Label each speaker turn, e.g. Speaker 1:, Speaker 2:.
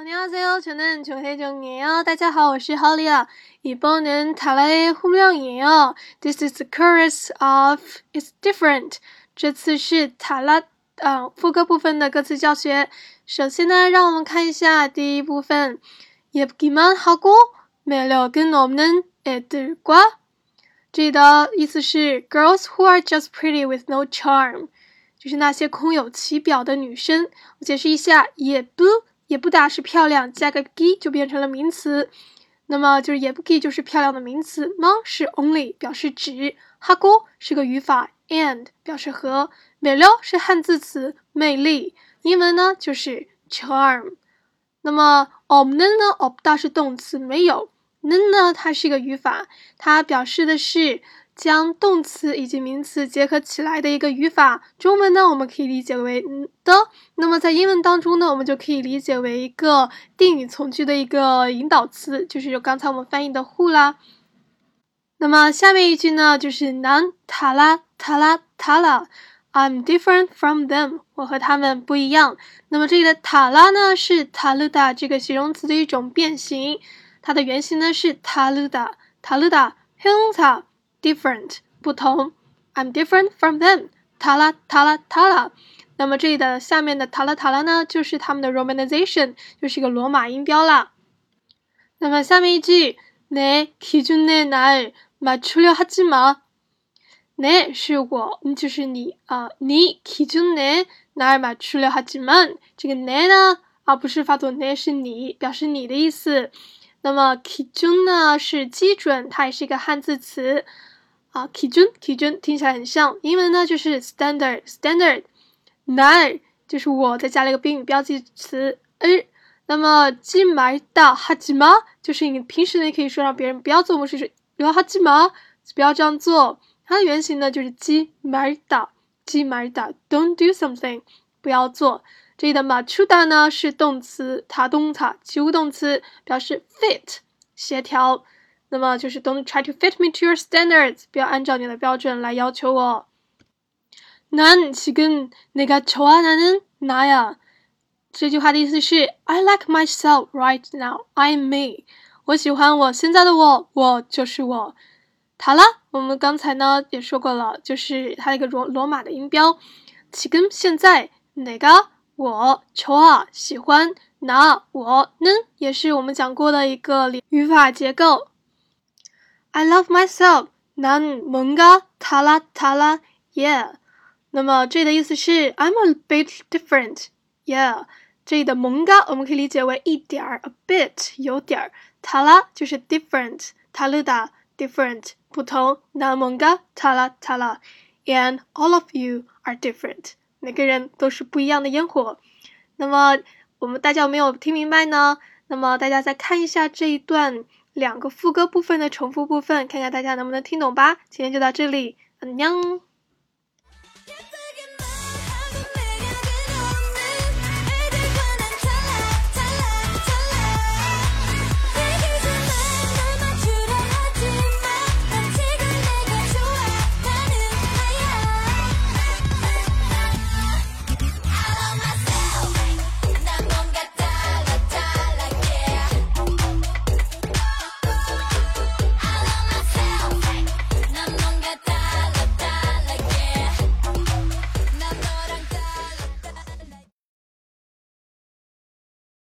Speaker 1: 안녕하세요. 저는 조혜정이에요. 大家好,我是 Holly. 이번은 달라의 후명이에요. This is the chorus of It's Different. 这次是塔拉呃副歌部分的歌词教学。首先呢，让我们看一下第一部分。 예쁘기만 하고 매력은 없는 애들과 这里的意思是 girls who are just pretty with no charm，就是那些空有其表的女生。我解释一下，也不 也不大是漂亮，加个 g 就变成了名词。那么就是也不 g 就是漂亮的名词。吗是 only 表示指，哈锅是个语法，and 表示和，美料是汉字词魅力，英文呢就是 charm。那么 없는呢없다是动词没有。는呢，它是一个语法，它表示的是 将动词以及名词结合起来的一个语法。中文呢，我们可以理解为的。那么在英文当中呢，我们就可以理解为一个定语从句的一个引导词，就是刚才我们翻译的 who 啦。那么下面一句呢，就是南塔拉塔拉塔拉，I'm different from them，我和他们不一样。那么这里的塔拉呢，是塔勒达这个形容词的一种变形。它的原型呢是塔鲁达，塔鲁达，형사 different 不同，I'm different from them，塔拉塔拉塔拉。那么这里的下面的塔拉塔拉呢，就是他们的 romanization，就是一个罗马音标啦。那么下面一句，내기준에날맞추려하지 마。 내是我，就是你啊，你기준에날맞추려하지 마。 这个내呢，啊不是发作내是你，表示你的意思。那么基准呢是基准，它也是一个汉字词 啊。基准，基准听起来很像英文呢，就是 standard，standard。 날就是我再加了一个宾语标记词 a。那么基买的哈基玛就是你平时呢也可以说让别人不要做某事，说哈基玛不要这样做。它的原型呢就是基买的，基买的，don't do something，不要做。这里的马出达呢是动词，它动词及物动词，表示 fit 协调。那么就是 don't try to fit me to your standards，不要按照你的标准来要求我。난지금내가좋아하는나 야。 这句话的意思是 I like myself right now. I'm me. 我喜欢我现在的我，我就是我。好了，我们刚才呢也说过了，就是它一个罗罗马的音标。지금现在哪个？我求啊，喜欢那我呢，也是我们讲过的一个语法结构。 I love myself，난뭔가달라달라 yeah。那么这里的意思是 I'm a bit different，yeah。这里的뭔가我们可以理解为一点儿，a bit 有点儿，달라就是 different，달르다 different 不同，난뭔가달라달라 and all of you are different。每个人都是不一样的烟火，那么我们大家有没有听明白呢？那么大家再看一下这一段 两个副歌部分的重复部分，看看大家能不能听懂吧。今天就到这里，嗯，娘